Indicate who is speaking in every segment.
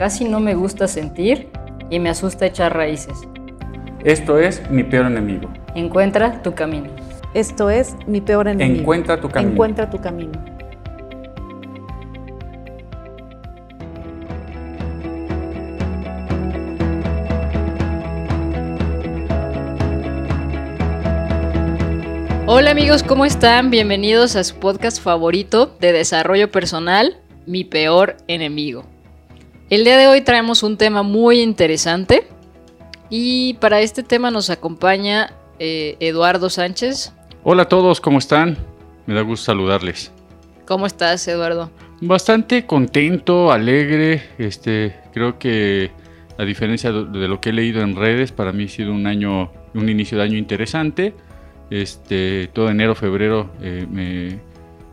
Speaker 1: casi no me gusta sentir y me asusta echar raíces.
Speaker 2: Esto es mi peor enemigo.
Speaker 1: Encuentra tu camino.
Speaker 3: Esto es mi peor enemigo.
Speaker 2: Encuentra tu camino.
Speaker 3: Encuentra tu camino.
Speaker 1: Hola amigos, ¿cómo están? Bienvenidos a su podcast favorito de desarrollo personal, Mi peor enemigo. El día de hoy traemos un tema muy interesante y para este tema nos acompaña eh, Eduardo Sánchez.
Speaker 2: Hola a todos, ¿cómo están? Me da gusto saludarles.
Speaker 1: ¿Cómo estás, Eduardo?
Speaker 2: Bastante contento, alegre. Este, creo que a diferencia de lo que he leído en redes, para mí ha sido un año, un inicio de año interesante. Este, todo enero, febrero eh, me,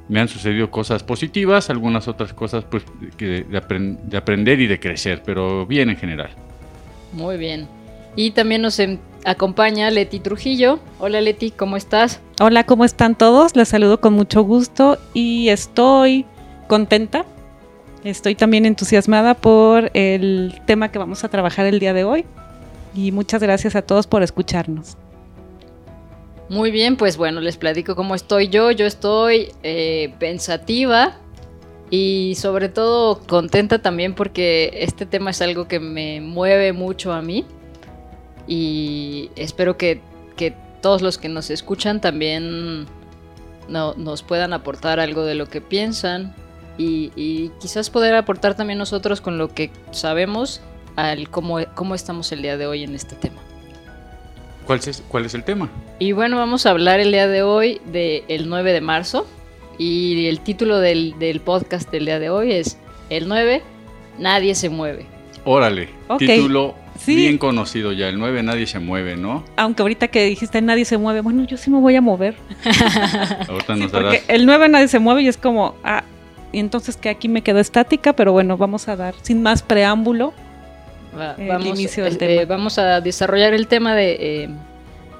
Speaker 2: me han sucedido cosas positivas, algunas otras cosas pues, de, de, aprender y de crecer, pero bien en general.
Speaker 1: Muy bien. Y también nos em, acompaña Leti Trujillo. Hola Leti, ¿cómo estás?
Speaker 3: Hola, ¿cómo están todos? Les saludo con mucho gusto y estoy contenta. Estoy también entusiasmada por el tema que vamos a trabajar el día de hoy. Y muchas gracias a todos por escucharnos.
Speaker 1: Muy bien, pues bueno, les platico cómo estoy yo. Yo estoy eh, pensativa y sobre todo contenta también porque este tema es algo que me mueve mucho a mí y espero que, todos los que nos escuchan también nos puedan aportar algo de lo que piensan y, quizás poder aportar también nosotros con lo que sabemos al cómo, cómo estamos el día de hoy en este tema.
Speaker 2: ¿Cuál es, ¿Cuál es el tema?
Speaker 1: Y bueno, vamos a hablar el día de hoy del 9 de marzo. Y el título del, podcast del día de hoy es El 9, Nadie se mueve.
Speaker 2: Órale, título bien conocido ya. El 9, Nadie se mueve, ¿no?
Speaker 3: Aunque ahorita que dijiste Nadie se mueve, bueno, yo sí me voy a mover.
Speaker 2: ahorita nos
Speaker 3: porque el 9 Nadie se mueve y es como, ah, y entonces que aquí me quedo estática, pero bueno, vamos a dar sin más preámbulo
Speaker 1: vamos, este, vamos a desarrollar el tema de, eh,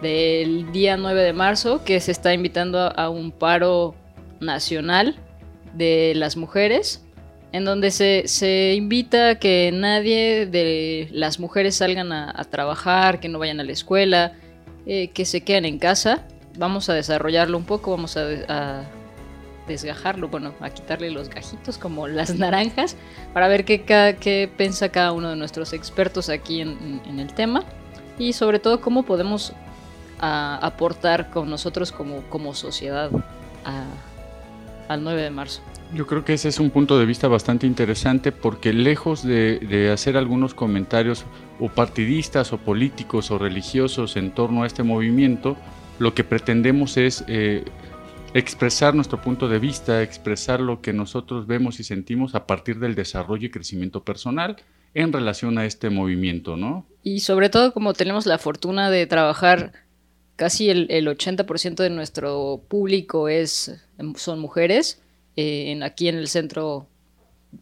Speaker 1: del día 9 de marzo, que se está invitando a un paro nacional de las mujeres, en donde se, invita a que nadie de las mujeres salgan a, trabajar, que no vayan a la escuela, eh, que se queden en casa. Vamos a desarrollarlo un poco, vamos a desgajarlo, bueno, a quitarle los gajitos como las naranjas, para ver qué, qué piensa cada uno de nuestros expertos aquí en, el tema y sobre todo cómo podemos aportar con nosotros como, como sociedad al 9 de marzo.
Speaker 2: Yo creo que ese es un punto de vista bastante interesante porque lejos de, hacer algunos comentarios o partidistas o políticos o religiosos en torno a este movimiento, lo que pretendemos es eh, expresar nuestro punto de vista, expresar lo que nosotros vemos y sentimos a partir del desarrollo y crecimiento personal en relación a este movimiento, ¿no?
Speaker 1: Y sobre todo como tenemos la fortuna de trabajar casi el, 80% de nuestro público es, son mujeres, eh, en, aquí en el centro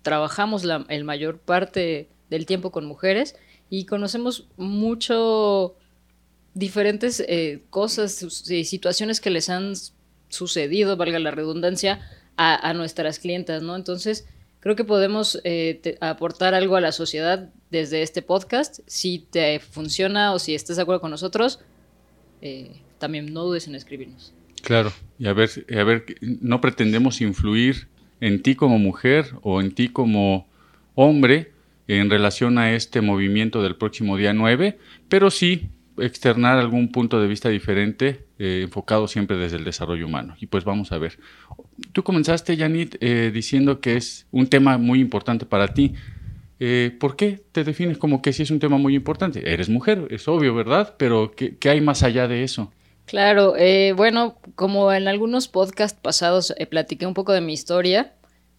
Speaker 1: trabajamos la el mayor parte del tiempo con mujeres y conocemos mucho diferentes eh, cosas, y situaciones que les han sucedido, valga la redundancia, a, nuestras clientas, ¿no? Entonces, creo que podemos eh, aportar algo a la sociedad desde este podcast. Si te funciona o si estás de acuerdo con nosotros, eh, también no dudes en escribirnos.
Speaker 2: Claro, y a ver, a ver, no pretendemos influir en ti como mujer o en ti como hombre en relación a este movimiento del próximo día 9, pero sí externar algún punto de vista diferente, eh, enfocado siempre desde el desarrollo humano. Y pues vamos a ver. Tú comenzaste, Janit, eh, diciendo que es un tema muy importante para ti. Eh, ¿Por qué te defines como que sí es un tema muy importante? Eres mujer, es obvio, ¿verdad? Pero ¿qué, hay más allá de eso?
Speaker 1: Claro, bueno, como en algunos podcasts pasados platiqué un poco de mi historia,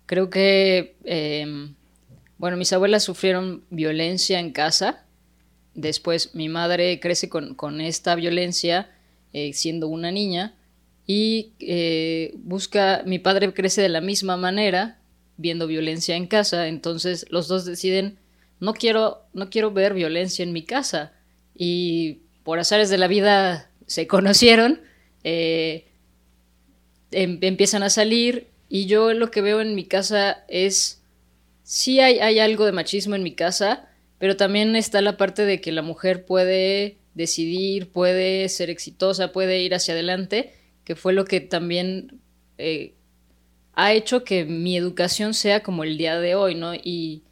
Speaker 1: creo que em, Bueno, mis abuelas sufrieron violencia en casa. Después mi madre crece con, esta violencia eh, siendo una niña y eh, busca, mi padre crece de la misma manera, viendo violencia en casa, entonces los dos deciden, no quiero, no quiero ver violencia en mi casa. Y por azares de la vida se conocieron, eh, em, empiezan a salir y yo lo que veo en mi casa es, sí hay, hay algo de machismo en mi casa, pero también está la parte de que la mujer puede decidir, puede ser exitosa, puede ir hacia adelante, que fue lo que también eh, ha hecho que mi educación sea como el día de hoy, ¿no? Y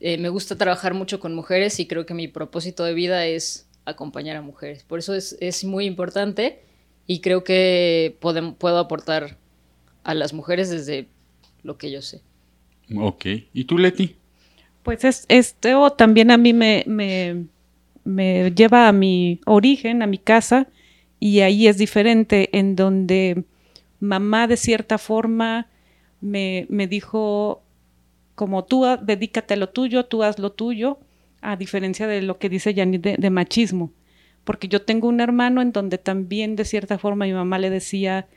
Speaker 1: eh, me gusta trabajar mucho con mujeres y creo que mi propósito de vida es acompañar a mujeres. Por eso es, es muy importante y creo que puedo aportar a las mujeres desde lo que yo sé.
Speaker 2: Ok. ¿Y tú, Leti?
Speaker 3: Pues es, esto también a mí me, me, me lleva a mi origen, a mi casa, y ahí es diferente, en donde mamá de cierta forma me, me dijo, como tú dedícate a lo tuyo, tú haz lo tuyo, a diferencia de lo que dice Yanni de, machismo. Porque yo tengo un hermano en donde también de cierta forma mi mamá le decía,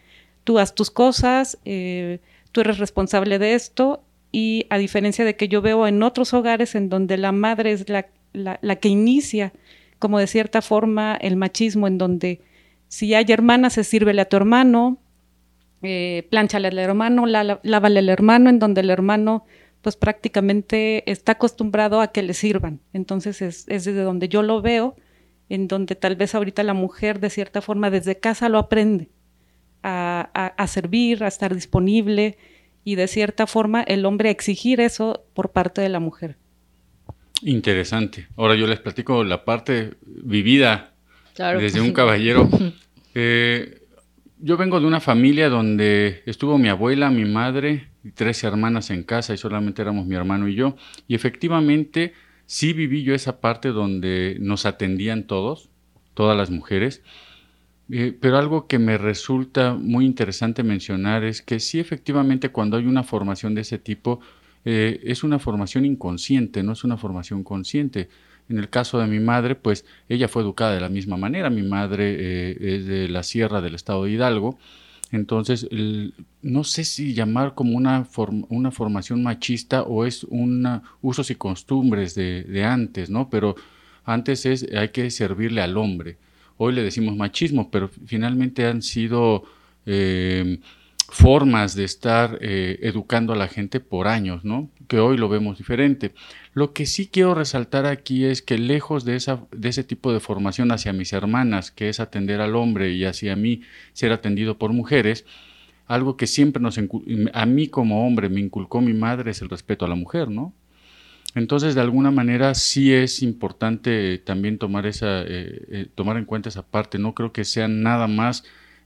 Speaker 3: tú haz tus cosas, eh, tú eres responsable de esto, y a diferencia de que yo veo en otros hogares en donde la madre es la, la, que inicia, como de cierta forma, el machismo, en donde si hay hermanas, se sírvele a tu hermano, eh, planchale al hermano, lávale al hermano, en donde el hermano pues prácticamente está acostumbrado a que le sirvan. Entonces es, desde donde yo lo veo, en donde tal vez ahorita la mujer de cierta forma desde casa lo aprende a, a, servir, a estar disponible y de cierta forma el hombre a exigir eso por parte de la mujer.
Speaker 2: Interesante. Ahora yo les platico la parte vivida desde un caballero. Eh, yo vengo de una familia donde estuvo mi abuela, mi madre y tres hermanas en casa y solamente éramos mi hermano y yo. Y efectivamente sí viví yo esa parte donde nos atendían todos, todas las mujeres. Eh, pero algo que me resulta muy interesante mencionar es que sí efectivamente cuando hay una formación de ese tipo eh, es una formación inconsciente, no es una formación consciente. En el caso de mi madre, pues ella fue educada de la misma manera. Mi madre eh, es de la sierra del estado de Hidalgo. Entonces, no sé si llamar como una, una formación machista o es una usos y costumbres de, antes, ¿no? Pero antes es hay que servirle al hombre. Hoy le decimos machismo, pero finalmente han sido eh, formas de estar eh, educando a la gente por años, ¿no? Que hoy lo vemos diferente. Lo que sí quiero resaltar aquí es que lejos de, esa, de ese tipo de formación hacia mis hermanas, que es atender al hombre y hacia mí ser atendido por mujeres, algo que siempre nos a mí como hombre me inculcó mi madre es el respeto a la mujer, ¿no? Entonces, de alguna manera sí es importante también tomar esa, eh, eh, tomar en cuenta esa parte. No creo que sea nada más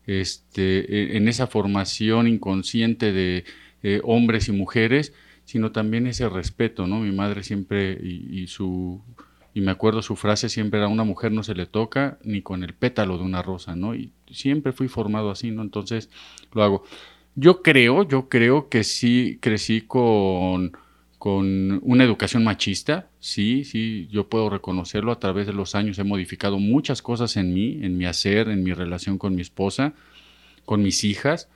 Speaker 2: este, e, en esa formación inconsciente de eh, hombres y mujeres, sino también ese respeto, ¿no? Mi madre siempre y, su y me acuerdo su frase siempre era una mujer no se le toca ni con el pétalo de una rosa, ¿no? Y siempre fui formado así, ¿no? Entonces lo hago. Yo creo, yo creo que sí crecí con con una educación machista, sí, sí, yo puedo reconocerlo, a través de los años he modificado muchas cosas en mí, en mi hacer, en mi relación con mi esposa, con mis hijas.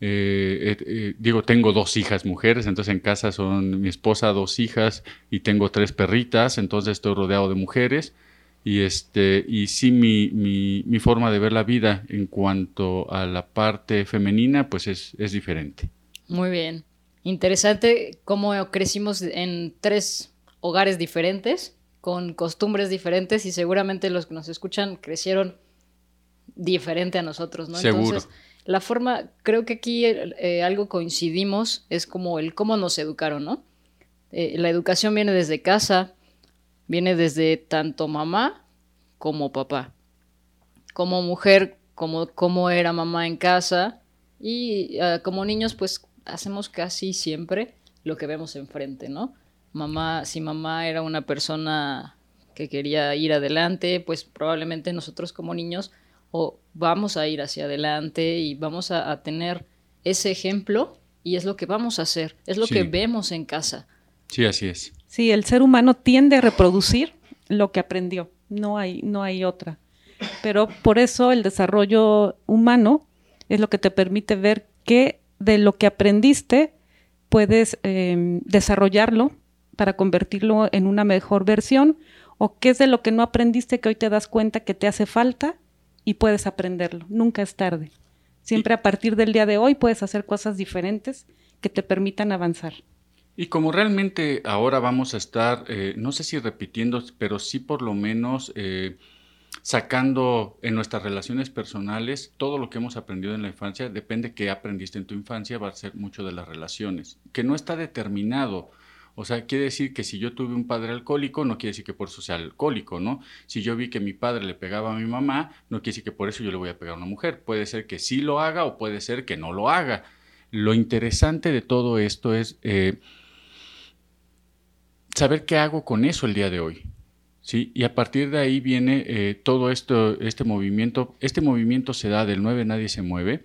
Speaker 2: Eh, eh, digo, tengo dos hijas mujeres, entonces en casa son mi esposa, dos hijas y tengo tres perritas, entonces estoy rodeado de mujeres. Y, este, y sí, mi, mi, mi forma de ver la vida en cuanto a la parte femenina, pues es, es diferente.
Speaker 1: Muy bien. Interesante cómo crecimos en tres hogares diferentes, con costumbres diferentes y seguramente los que nos escuchan crecieron diferente a nosotros, ¿no?
Speaker 2: Seguro. Entonces,
Speaker 1: la forma, creo que aquí eh, algo coincidimos, es como el cómo nos educaron, ¿no? Eh, la educación viene desde casa, viene desde tanto mamá como papá. Como mujer, como, como era mamá en casa y ah, como niños, pues hacemos casi siempre lo que vemos enfrente, ¿no? Mamá, si mamá era una persona que quería ir adelante, pues probablemente nosotros como niños o vamos a ir hacia adelante y vamos a, tener ese ejemplo y es lo que vamos a hacer, es lo que vemos en casa.
Speaker 2: Sí, así es.
Speaker 3: Sí, el ser humano tiende a reproducir lo que aprendió, no hay, no hay otra. Pero por eso el desarrollo humano es lo que te permite ver que de lo que aprendiste puedes em, desarrollarlo para convertirlo en una mejor versión o qué es de lo que no aprendiste que hoy te das cuenta que te hace falta y puedes aprenderlo. Nunca es tarde. Siempre a partir del día de hoy puedes hacer cosas diferentes que te permitan avanzar.
Speaker 2: Y como realmente ahora vamos a estar, eh, no sé si repitiendo, pero sí por lo menos eh, sacando en nuestras relaciones personales todo lo que hemos aprendido en la infancia, depende qué aprendiste en tu infancia, va a ser mucho de las relaciones, que no está determinado. O sea, quiere decir que si yo tuve un padre alcohólico, no quiere decir que por eso sea alcohólico, ¿no? Si yo vi que mi padre le pegaba a mi mamá, no quiere decir que por eso yo le voy a pegar a una mujer. Puede ser que sí lo haga o puede ser que no lo haga. Lo interesante de todo esto es eh, saber qué hago con eso el día de hoy. ¿Sí? Y a partir de ahí viene eh, todo esto, este movimiento. Este movimiento se da del 9 Nadie se mueve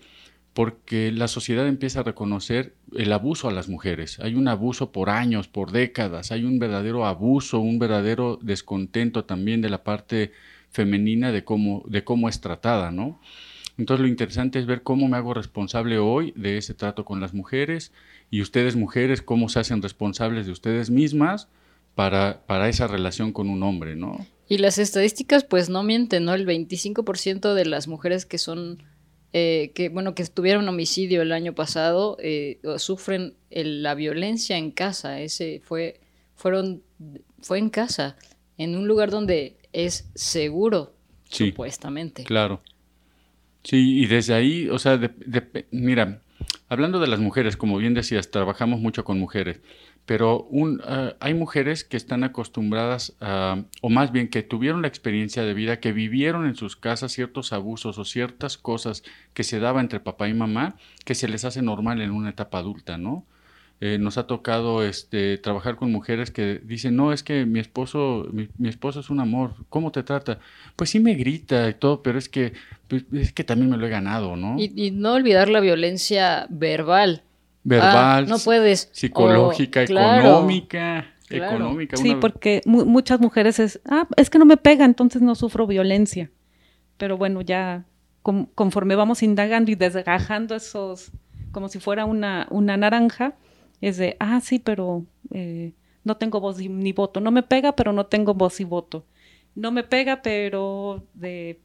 Speaker 2: porque la sociedad empieza a reconocer el abuso a las mujeres. Hay un abuso por años, por décadas, hay un verdadero abuso, un verdadero descontento también de la parte femenina de cómo, de cómo es tratada, ¿no? Entonces lo interesante es ver cómo me hago responsable hoy de ese trato con las mujeres y ustedes mujeres cómo se hacen responsables de ustedes mismas para, para esa relación con un hombre, ¿no?
Speaker 1: Y las estadísticas pues no mienten, ¿no? El 25% de las mujeres que son, eh, que bueno, que tuvieron homicidio el año pasado, eh, sufren la violencia en casa. Ese fue, fueron, fue en casa, en un lugar donde es seguro, supuestamente.
Speaker 2: Claro. Sí, y desde ahí, o sea, mira, hablando de las mujeres, como bien decías, trabajamos mucho con mujeres pero un, ah, hay mujeres que están acostumbradas, o más bien que tuvieron la experiencia de vida, que vivieron en sus casas ciertos abusos o ciertas cosas que se daba entre papá y mamá, que se les hace normal en una etapa adulta, ¿no? Eh, nos ha tocado este, trabajar con mujeres que dicen, no, es que mi esposo, mi, esposo es un amor, ¿cómo te trata? Pues sí me grita y todo, pero es que, pues, es que también me lo he ganado, ¿no?
Speaker 1: y no olvidar la violencia verbal,
Speaker 2: verbal,
Speaker 1: ah, no puedes.
Speaker 2: psicológica, económica. Económica.
Speaker 3: Sí, porque muchas mujeres es, ah, es que no me pega, entonces no sufro violencia. Pero bueno, ya conforme vamos indagando y desgajando esos, como si fuera una, una naranja, es de, ah, sí, pero eh, no tengo voz ni voto. No me pega, pero no tengo voz y voto. No me pega, pero de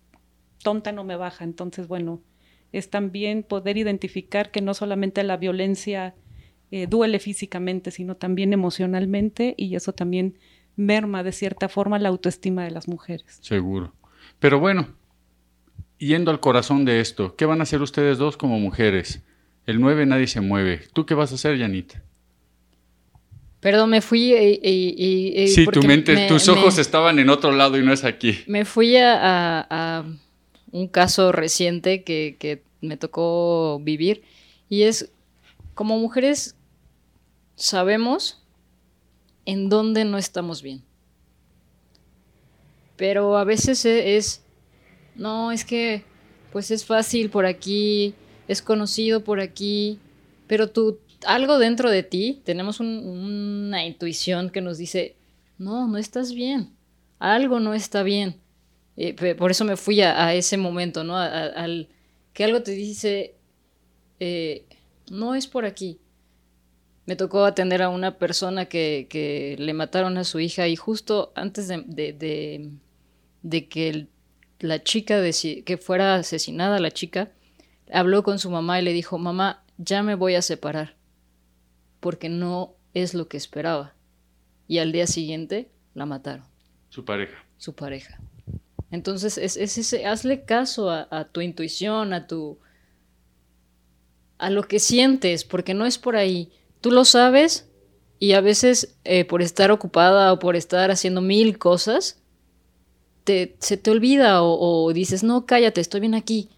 Speaker 3: tonta no me baja. Entonces, bueno, es también poder identificar que no solamente la violencia eh, duele físicamente, sino también emocionalmente y eso también merma de cierta forma la autoestima de las mujeres.
Speaker 2: Seguro. Pero bueno, yendo al corazón de esto, ¿qué van a hacer ustedes dos como mujeres? El 9 nadie se mueve. ¿Tú qué vas a hacer, Yanita?
Speaker 1: Perdón, me fui y...
Speaker 2: sí, tu mente, tus ojos estaban en otro lado y no es aquí.
Speaker 1: Me fui a un caso reciente que, me tocó vivir y es como mujeres sabemos en dónde no estamos bien. Pero a veces e, es, no, es que pues es fácil por aquí, es conocido por aquí, pero tú, algo dentro de ti, tenemos una intuición que nos dice, no, no estás bien, algo no está bien. Eh, por eso me fui a, ese momento, ¿no? al, que algo te dice, eh, no es por aquí. Me tocó atender a una persona que, le mataron a su hija y justo antes de, de, que la chica, que fuera asesinada la chica, habló con su mamá y le dijo, mamá, ya me voy a separar, porque no es lo que esperaba. Y al día siguiente la mataron.
Speaker 2: Su pareja.
Speaker 1: Su pareja. Entonces, es, ese, hazle caso a, tu intuición, a tu. a lo que sientes, porque no es por ahí. Tú lo sabes y a veces eh, por estar ocupada o por estar haciendo mil cosas, te, se te olvida o, dices, no, cállate, estoy bien aquí.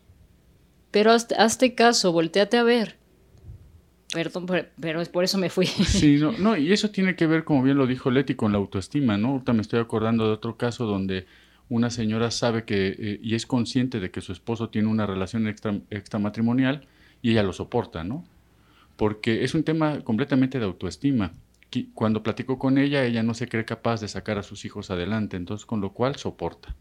Speaker 1: Pero hazte, caso, volteate a ver. Perdón, pero, es por eso me fui.
Speaker 2: Sí, no, no, y eso tiene que ver, como bien lo dijo Leti, con la autoestima, ¿no? Ahorita me estoy acordando de otro caso donde una señora sabe que eh, y es consciente de que su esposo tiene una relación extra, extramatrimonial y ella lo soporta, ¿no? Porque es un tema completamente de autoestima. cuando platico con ella, ella no se cree capaz de sacar a sus hijos adelante, entonces con lo cual soporta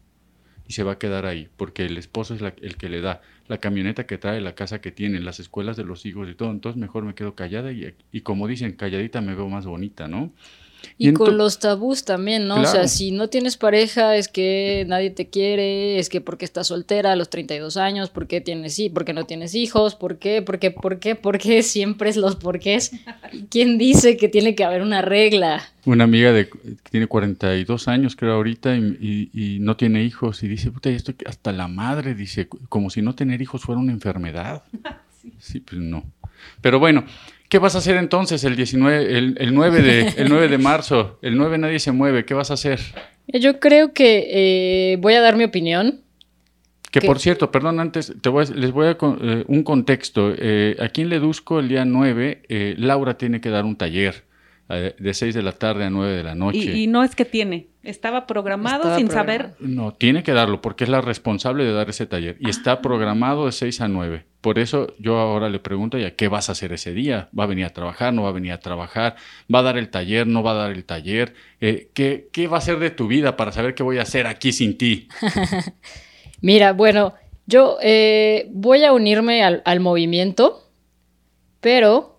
Speaker 2: y se va a quedar ahí, porque el esposo es el que le da la camioneta que trae, la casa que tiene, las escuelas de los hijos y todo, entonces mejor me quedo callada y, y como dicen, calladita me veo más bonita, ¿no?
Speaker 1: Y, con los tabús también, ¿no? O sea, si no tienes pareja es que nadie te quiere, es que porque estás soltera a los 32 años, ¿por qué tienes sí, porque no tienes hijos? ¿Por qué? ¿Por qué? ¿Por qué? ¿Por qué? Siempre es los porqués. ¿Quién dice que tiene que haber una regla?
Speaker 2: Una amiga de que tiene 42 años, creo, ahorita, y, no tiene hijos, y dice, puta, esto hasta la madre, dice, como si no tener hijos fuera una enfermedad. sí, pues no. Pero bueno, ¿Qué vas a hacer entonces el 19, el, 9 de, el 9 de marzo? El 9 nadie se mueve. ¿Qué vas a hacer?
Speaker 1: Yo creo que eh, voy a dar mi opinión.
Speaker 2: Que, por cierto, perdón, antes te voy les voy a eh, un contexto. Eh, aquí en Ledusco, el día 9, Laura tiene que dar un taller de 6 de la tarde a 9 de la noche.
Speaker 3: Y, no es que tiene, estaba programado sin saber.
Speaker 2: No, tiene que darlo porque es la responsable de dar ese taller y está ah. programado de 6 a 9. Por eso yo ahora le pregunto ya, ¿qué vas a hacer ese día? ¿Va a venir a trabajar? ¿No va a venir a trabajar? ¿Va a dar el taller? ¿No va a dar el taller? Eh, ¿qué, va a hacer de tu vida para saber qué voy a hacer aquí sin ti?
Speaker 1: Mira, bueno, yo eh, voy a unirme al, al movimiento, pero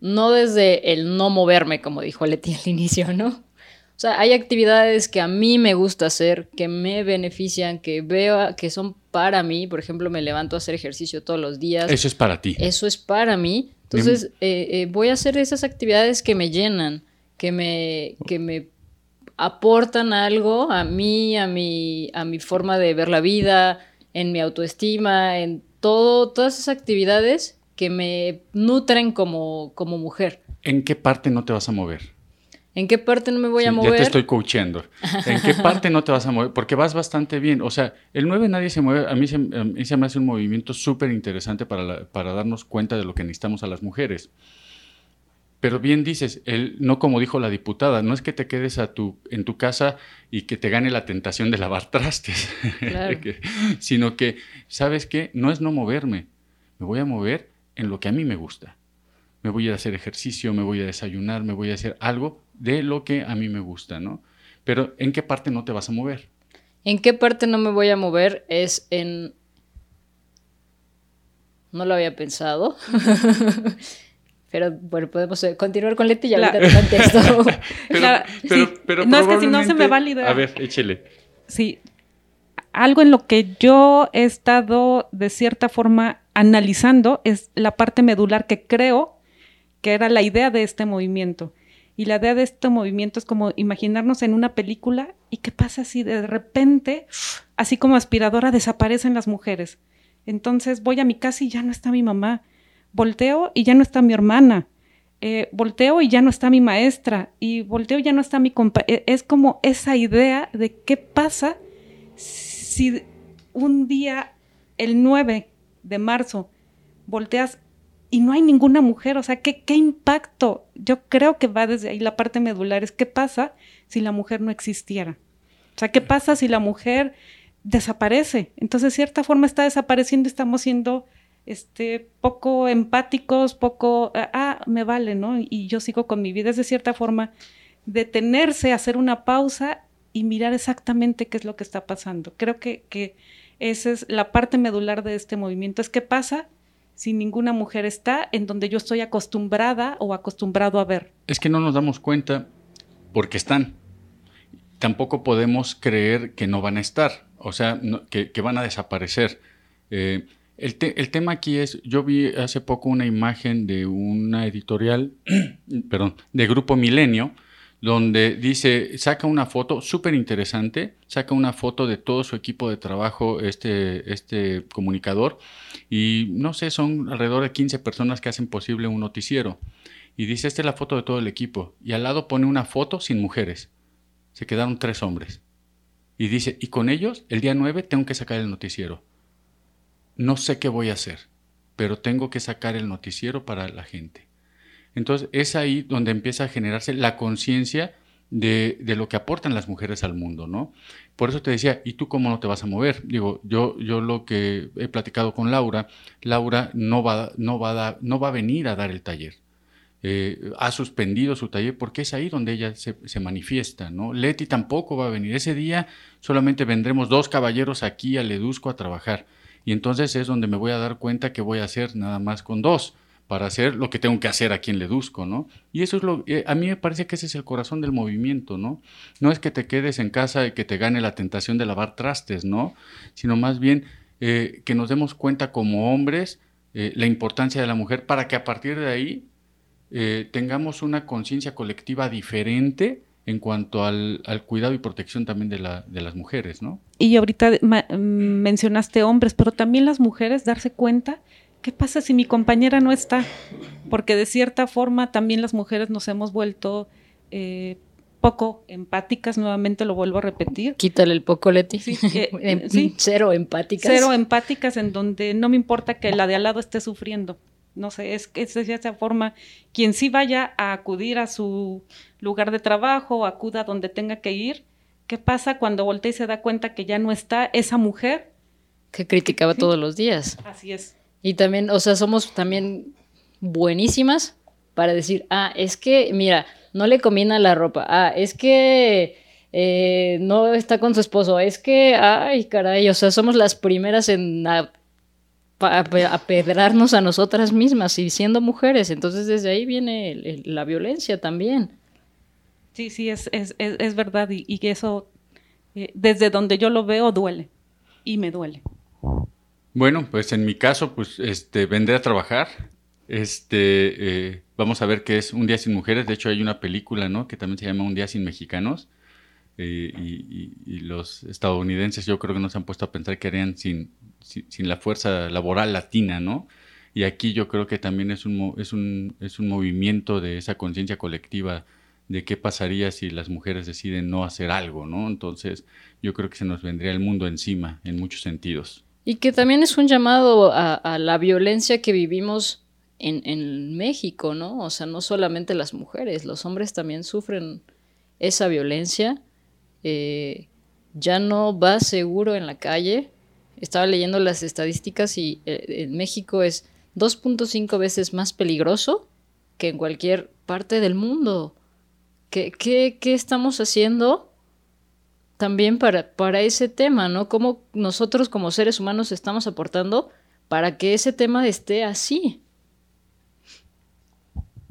Speaker 1: no desde el no moverme, como dijo Leti al inicio, ¿no? O sea, hay actividades que a mí me gusta hacer, que me benefician, que veo que son para mí. Por ejemplo, me levanto a hacer ejercicio todos los días.
Speaker 2: Eso es para ti.
Speaker 1: Eso es para mí. Entonces, eh, eh, voy a hacer esas actividades que me llenan, que me, que me aportan algo a mí, a mi, a mi forma de ver la vida, en mi autoestima, en todo, todas esas actividades que me nutren como, como mujer.
Speaker 2: ¿En qué parte no te vas a mover?
Speaker 1: ¿En qué parte no me voy a mover?
Speaker 2: Ya te estoy coachando. ¿En qué parte no te vas a mover? Porque vas bastante bien. O sea, el 9 nadie se mueve. A mí se, me hace un movimiento súper interesante para, para darnos cuenta de lo que necesitamos a las mujeres. Pero bien dices, el, no como dijo la diputada, no es que te quedes a tu, en tu casa y que te gane la tentación de lavar trastes, sino que, ¿sabes qué? No es no moverme, me voy a mover en lo que a mí me gusta me voy a hacer ejercicio, me voy a desayunar, me voy a hacer algo de lo que a mí me gusta, ¿no? Pero ¿en qué parte no te vas a mover?
Speaker 1: ¿En qué parte no me voy a mover? Es en... No lo había pensado. Pero bueno, podemos eh, continuar con Leti y ahorita te contesto.
Speaker 3: pero, pero, no, es que si no se me va
Speaker 2: A ver, échele.
Speaker 3: Sí. Algo en lo que yo he estado de cierta forma analizando es la parte medular que creo que era la idea de este movimiento. Y la idea de este movimiento es como imaginarnos en una película y qué pasa si de repente, así como aspiradora, desaparecen las mujeres. Entonces voy a mi casa y ya no está mi mamá. Volteo y ya no está mi hermana. Eh, volteo y ya no está mi maestra. Y volteo y ya no está mi compañera. Es como esa idea de qué pasa si un día, el 9 de marzo, volteas y no hay ninguna mujer, o sea, ¿qué, ¿qué, impacto? Yo creo que va desde ahí la parte medular, es qué pasa si la mujer no existiera. O sea, ¿qué pasa si la mujer desaparece? Entonces, de cierta forma está desapareciendo y estamos siendo este, poco empáticos, poco, ah, ah, me vale, ¿no? Y yo sigo con mi vida. Es de cierta forma detenerse, hacer una pausa y mirar exactamente qué es lo que está pasando. Creo que, que esa es la parte medular de este movimiento, es qué pasa si ninguna mujer está en donde yo estoy acostumbrada o acostumbrado a ver.
Speaker 2: Es que no nos damos cuenta porque están. Tampoco podemos creer que no van a estar, o sea, que, van a desaparecer. Eh, el, el, tema aquí es, yo vi hace poco una imagen de una editorial, perdón, de Grupo Milenio, donde dice, saca una foto súper interesante, saca una foto de todo su equipo de trabajo, este, este comunicador, y no sé, son alrededor de 15 personas que hacen posible un noticiero. Y dice, esta es la foto de todo el equipo. Y al lado pone una foto sin mujeres. Se quedaron tres hombres. Y dice, y con ellos, el día 9 tengo que sacar el noticiero. No sé qué voy a hacer, pero tengo que sacar el noticiero para la gente. Entonces es ahí donde empieza a generarse la conciencia de, lo que aportan las mujeres al mundo, ¿no? Por eso te decía, ¿y tú cómo no te vas a mover? Digo, yo, yo lo que he platicado con Laura, Laura no va, no, va a no va a venir a dar el taller, eh, ha suspendido su taller porque es ahí donde ella se, se, manifiesta, ¿no? Leti tampoco va a venir. Ese día solamente vendremos dos caballeros aquí a Ledusco a trabajar. Y entonces es donde me voy a dar cuenta que voy a hacer nada más con dos para hacer lo que tengo que hacer aquí en Ledusco, ¿no? Y eso es lo, eh, a mí me parece que ese es el corazón del movimiento, ¿no? No es que te quedes en casa y que te gane la tentación de lavar trastes, ¿no? Sino más bien eh, que nos demos cuenta como hombres eh, la importancia de la mujer para que a partir de ahí tengamos una conciencia colectiva diferente en cuanto al, cuidado y protección también de, la, de las mujeres, ¿no?
Speaker 3: Y ahorita mm, mencionaste hombres, pero también las mujeres darse cuenta ¿qué pasa si mi compañera no está? Porque de cierta forma también las mujeres nos hemos vuelto eh, poco empáticas, nuevamente lo vuelvo a repetir.
Speaker 1: Quítale el poco, Leti. Sí, em, Cero empáticas.
Speaker 3: Cero empáticas en donde no me importa que la de al lado esté sufriendo. No sé, es que es de esa forma, quien sí vaya a acudir a su lugar de trabajo, acuda donde tenga que ir, ¿qué pasa cuando voltea y se da cuenta que ya no está esa mujer?
Speaker 1: Que criticaba todos los días.
Speaker 3: Así es.
Speaker 1: Y también, o sea, somos también buenísimas para decir, ah, es que, mira, no le combina la ropa, ah, es que eh, no está con su esposo, es que, ay, caray, o sea, somos las primeras en apedrarnos a nosotras mismas y siendo mujeres, entonces desde ahí viene la violencia también.
Speaker 3: Sí, sí, es, es, es, verdad y, que eso, eh, desde donde yo lo veo, duele y me duele.
Speaker 2: Bueno, pues en mi caso, pues este, vendré a trabajar. Este, eh, vamos a ver qué es Un Día Sin Mujeres. De hecho, hay una película, ¿no? Que también se llama Un Día Sin Mexicanos. Eh, y, los estadounidenses yo creo que no se han puesto a pensar que harían sin, la fuerza laboral latina, ¿no? Y aquí yo creo que también es un, es un, es un movimiento de esa conciencia colectiva de qué pasaría si las mujeres deciden no hacer algo, ¿no? Entonces yo creo que se nos vendría el mundo encima en muchos sentidos.
Speaker 1: Y que también es un llamado a, la violencia que vivimos en, México, ¿no? O sea, no solamente las mujeres, los hombres también sufren esa violencia. Eh, ya no vas seguro en la calle. Estaba leyendo las estadísticas y eh, en México es 2.5 veces más peligroso que en cualquier parte del mundo. ¿Qué, qué, qué estamos haciendo también para, para ese tema, ¿no? Cómo nosotros como seres humanos estamos aportando para que ese tema esté así.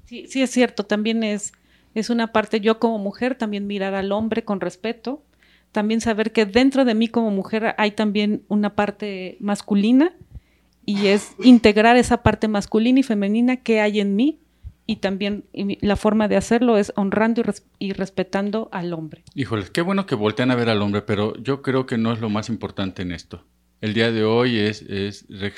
Speaker 3: Sí, sí es cierto, también es, es una parte, yo como mujer, también mirar al hombre con respeto, también saber que dentro de mí como mujer hay también una parte masculina y es integrar esa parte masculina y femenina que hay en mí y también la forma de hacerlo es honrando y, respetando al hombre.
Speaker 2: Híjole, qué bueno que voltean a ver al hombre, pero yo creo que no es lo más importante en esto. El día de hoy es,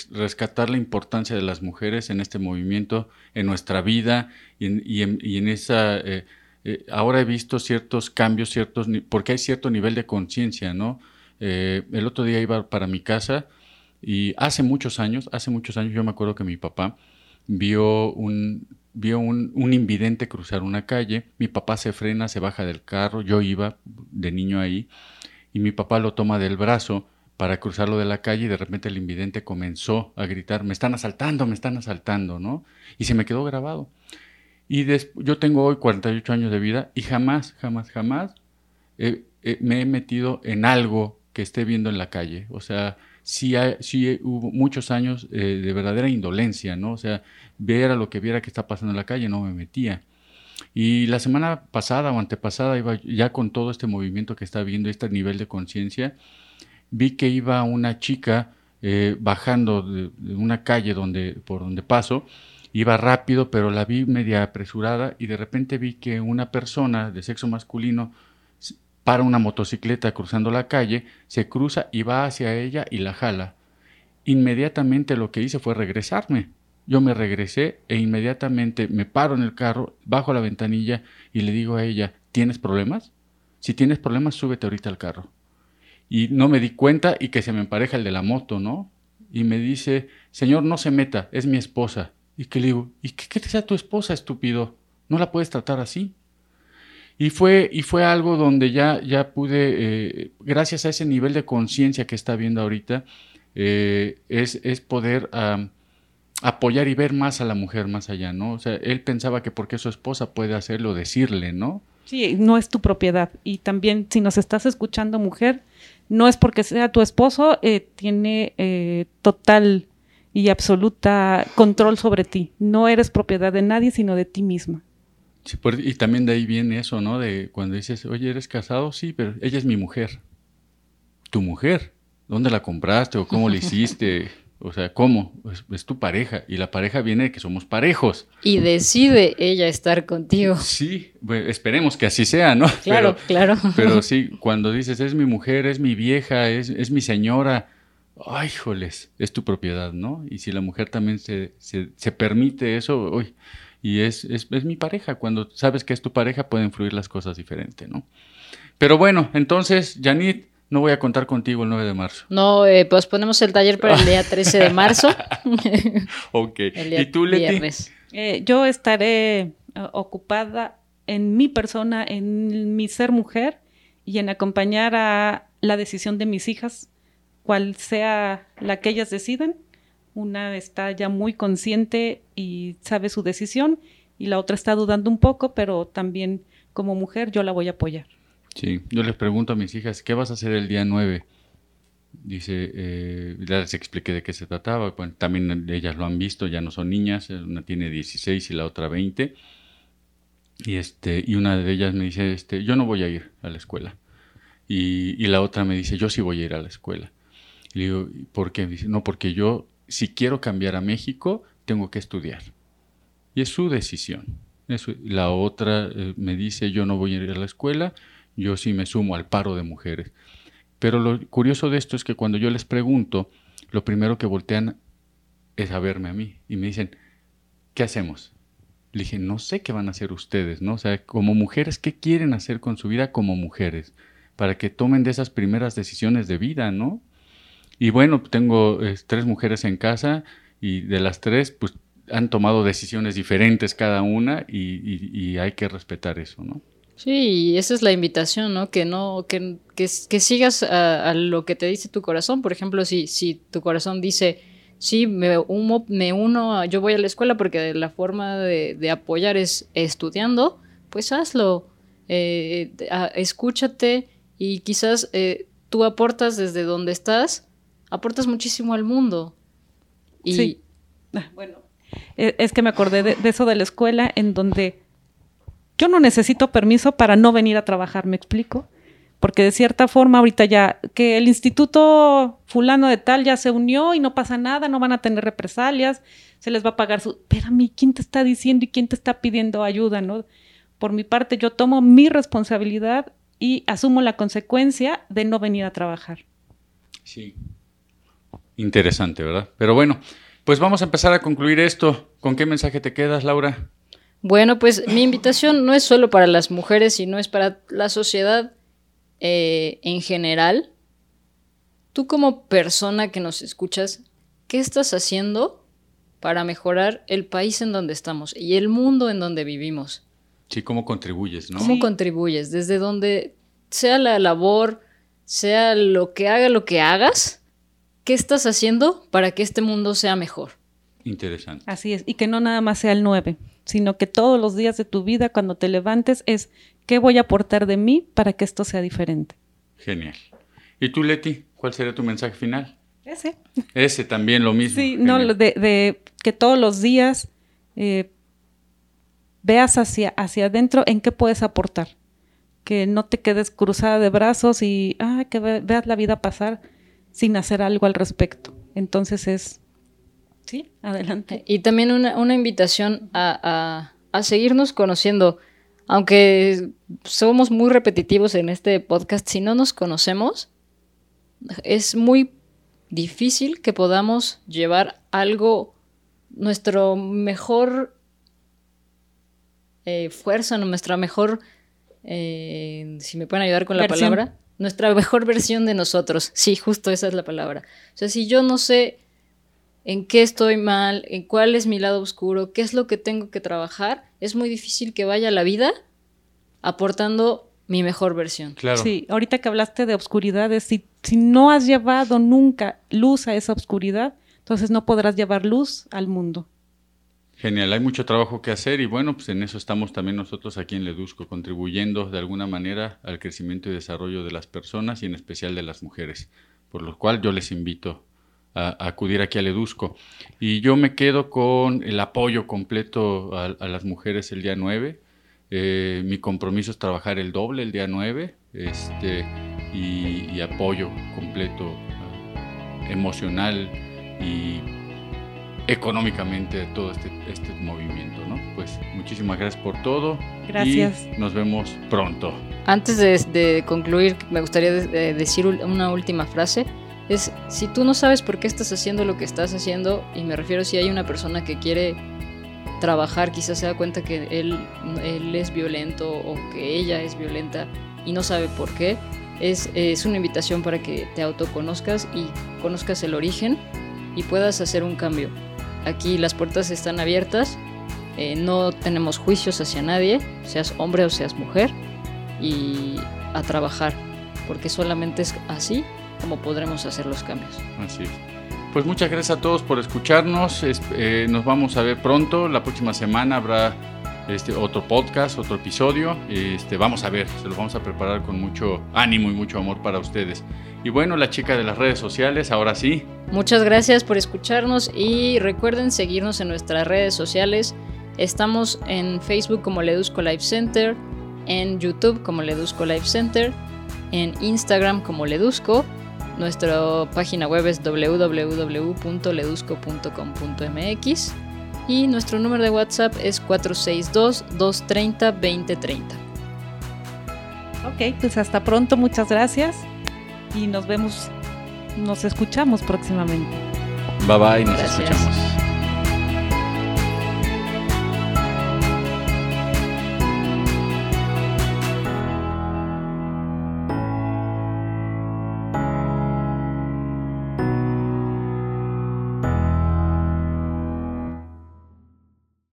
Speaker 2: rescatar la importancia de las mujeres en este movimiento, en nuestra vida y en, esa... Eh, eh, ahora he visto ciertos cambios, ciertos porque hay cierto nivel de conciencia, ¿no? Eh, el otro día iba para mi casa y hace muchos años, hace muchos años yo me acuerdo que mi papá vio un vio un, un, invidente cruzar una calle, mi papá se frena, se baja del carro, yo iba de niño ahí, y mi papá lo toma del brazo para cruzarlo de la calle y de repente el invidente comenzó a gritar, me están asaltando, me están asaltando, ¿no? Y se me quedó grabado. Y yo tengo hoy 48 años de vida y jamás, jamás, jamás me he metido en algo que esté viendo en la calle. O sea, sí, hubo muchos años eh, de verdadera indolencia, ¿no? O sea, ver a lo que viera que está pasando en la calle, no me metía. Y la semana pasada o antepasada, iba ya con todo este movimiento que está viendo, este nivel de conciencia, vi que iba una chica eh, bajando de, una calle donde, por donde paso, iba rápido, pero la vi media apresurada y de repente vi que una persona de sexo masculino para una motocicleta cruzando la calle, se cruza y va hacia ella y la jala. Inmediatamente lo que hice fue regresarme. Yo me regresé e inmediatamente me paro en el carro, bajo la ventanilla y le digo a ella, ¿tienes problemas? Si tienes problemas, súbete ahorita al carro. Y no me di cuenta y que se me empareja el de la moto, ¿no? Y me dice, señor, no se meta, es mi esposa. Y que le digo, ¿y qué, te sea tu esposa, estúpido? No la puedes tratar así. Y fue, y fue algo donde ya, ya pude, eh, gracias a ese nivel de conciencia que está viendo ahorita, eh, es, es, poder apoyar y ver más a la mujer más allá, ¿no? O sea, él pensaba que porque su esposa puede hacerlo, decirle, ¿no?
Speaker 3: Sí, no es tu propiedad. Y también si nos estás escuchando, mujer, no es porque sea tu esposo, eh, tiene eh, total y absoluta control sobre ti. No eres propiedad de nadie, sino de ti misma.
Speaker 2: Sí, y también de ahí viene eso, ¿no? De cuando dices, oye, ¿eres casado? Sí, pero ella es mi mujer. Tu mujer. ¿Dónde la compraste o cómo la hiciste? O sea, ¿cómo? Es, tu pareja y la pareja viene de que somos parejos.
Speaker 1: Y decide ella estar contigo.
Speaker 2: Sí, esperemos que así sea, ¿no?
Speaker 1: Claro, claro.
Speaker 2: Pero sí, cuando dices es mi mujer, es mi vieja, es, es mi señora, ay, joles, es tu propiedad, ¿no? Y si la mujer también se, se, permite eso, uy, y es, es, es, mi pareja, cuando sabes que es tu pareja pueden fluir las cosas diferente, ¿no? Pero bueno, entonces, Janit, no voy a contar contigo el 9 de marzo.
Speaker 1: No, eh, pues ponemos el taller para el día 13 de marzo.
Speaker 2: ok. ¿Y tú, Leti?
Speaker 3: Eh, yo estaré eh, ocupada en mi persona, en mi ser mujer y en acompañar a la decisión de mis hijas, cual sea la que ellas deciden. Una está ya muy consciente y sabe su decisión y la otra está dudando un poco, pero también como mujer yo la voy a apoyar.
Speaker 2: Sí, yo les pregunto a mis hijas, ¿qué vas a hacer el día 9? Dice, eh, ya les expliqué de qué se trataba, bueno, también ellas lo han visto, ya no son niñas, una tiene 16 y la otra 20. Y, este, y una de ellas me dice, este, yo no voy a ir a la escuela. Y, y la otra me dice, yo sí voy a ir a la escuela. Le digo, ¿por qué? Dice, no, porque yo, si quiero cambiar a México, tengo que estudiar. Y es su decisión. Eso, la otra eh, me dice, yo no voy a ir a la escuela, yo sí me sumo al paro de mujeres. Pero lo curioso de esto es que cuando yo les pregunto, lo primero que voltean es a verme a mí y me dicen, ¿qué hacemos? Le dije, no sé qué van a hacer ustedes, ¿no? O sea, como mujeres, ¿qué quieren hacer con su vida como mujeres? Para que tomen de esas primeras decisiones de vida, ¿no? Y bueno, tengo eh, tres mujeres en casa y de las tres, pues han tomado decisiones diferentes cada una y hay que respetar eso, ¿no?
Speaker 1: Sí, esa es la invitación, ¿no? Que no, que, que, sigas a, lo que te dice tu corazón. Por ejemplo, si, si tu corazón dice, sí, me, me uno, yo voy a la escuela porque la forma de, apoyar es estudiando, pues hazlo. Eh, escúchate y quizás eh, tú aportas desde donde estás, aportas muchísimo al mundo.
Speaker 3: Y... Sí. Ah, bueno, e, es que me acordé de eso de la escuela en donde yo no necesito permiso para no venir a trabajar, ¿me explico? Porque de cierta forma ahorita ya que el instituto fulano de tal ya se unió y no pasa nada, no van a tener represalias, se les va a pagar su... Espérame, ¿quién te está diciendo y quién te está pidiendo ayuda, no? Por mi parte, yo tomo mi responsabilidad y asumo la consecuencia de no venir a trabajar.
Speaker 2: Sí. Interesante, ¿verdad? Pero bueno, pues vamos a empezar a concluir esto. ¿Con qué mensaje te quedas, Laura?
Speaker 1: Bueno, pues mi invitación no es solo para las mujeres, sino es para la sociedad eh, en general. Tú como persona que nos escuchas, ¿qué estás haciendo para mejorar el país en donde estamos y el mundo en donde vivimos?
Speaker 2: Sí, ¿cómo contribuyes, no?
Speaker 1: ¿Cómo contribuyes? Desde donde sea la labor, sea lo que haga lo que hagas, ¿qué estás haciendo para que este mundo sea mejor?
Speaker 2: Interesante.
Speaker 3: Así es, y que no nada más sea el 9 sino que todos los días de tu vida, cuando te levantes, es qué voy a aportar de mí para que esto sea diferente.
Speaker 2: Genial. ¿Y tú, Leti, cuál sería tu mensaje final?
Speaker 3: Ese.
Speaker 2: Ese también lo mismo.
Speaker 3: Sí, no, de, que todos los días eh, veas hacia, hacia adentro en qué puedes aportar. Que no te quedes cruzada de brazos y ah, que veas la vida pasar sin hacer algo al respecto. Entonces es Sí, adelante.
Speaker 1: Y también una, invitación a, seguirnos conociendo. Aunque somos muy repetitivos en este podcast, si no nos conocemos, es muy difícil que podamos llevar algo, nuestro mejor eh, fuerza, nuestra mejor, eh, si me pueden ayudar con la palabra, nuestra mejor versión de nosotros. Sí, justo esa es la palabra. O sea, si yo no sé en qué estoy mal, en cuál es mi lado oscuro, qué es lo que tengo que trabajar, es muy difícil que vaya a la vida aportando mi mejor versión.
Speaker 3: Claro. Sí, ahorita que hablaste de obscuridades, si, si no has llevado nunca luz a esa oscuridad, entonces no podrás llevar luz al mundo.
Speaker 2: Genial, hay mucho trabajo que hacer y bueno, pues en eso estamos también nosotros aquí en Ledusco, contribuyendo de alguna manera al crecimiento y desarrollo de las personas y en especial de las mujeres, por lo cual yo les invito a, acudir aquí a Ledusco. Y yo me quedo con el apoyo completo a, las mujeres el día 9. Eh, mi compromiso es trabajar el doble el día 9 este, y, apoyo completo ah, emocional y económicamente todo este, este movimiento, ¿no? Pues muchísimas gracias por todo.
Speaker 3: Gracias.
Speaker 2: Y nos vemos pronto.
Speaker 1: Antes de, concluir, me gustaría decir una última frase. Es, si tú no sabes por qué estás haciendo lo que estás haciendo, y me refiero si hay una persona que quiere trabajar, quizás se da cuenta que él, él es violento o que ella es violenta y no sabe por qué, es, es una invitación para que te autoconozcas y conozcas el origen y puedas hacer un cambio. Aquí las puertas están abiertas, eh, no tenemos juicios hacia nadie, seas hombre o seas mujer, y a trabajar, porque solamente es así como podremos hacer los cambios.
Speaker 2: Así es. Pues muchas gracias a todos por escucharnos. Eh, nos vamos a ver pronto. La próxima semana habrá este otro podcast, otro episodio. Este, vamos a ver, se lo vamos a preparar con mucho ánimo y mucho amor para ustedes. Y bueno, la chica de las redes sociales, ahora sí.
Speaker 1: Muchas gracias por escucharnos y recuerden seguirnos en nuestras redes sociales. Estamos en Facebook como Ledusco Life Center, en YouTube como Ledusco Life Center, en Instagram como Ledusco. Nuestra página web es www.ledusco.com.mx y nuestro número de WhatsApp es 462-230-2030.
Speaker 3: Ok, pues hasta pronto, muchas gracias y nos vemos, nos escuchamos próximamente.
Speaker 2: Bye bye, nos escuchamos.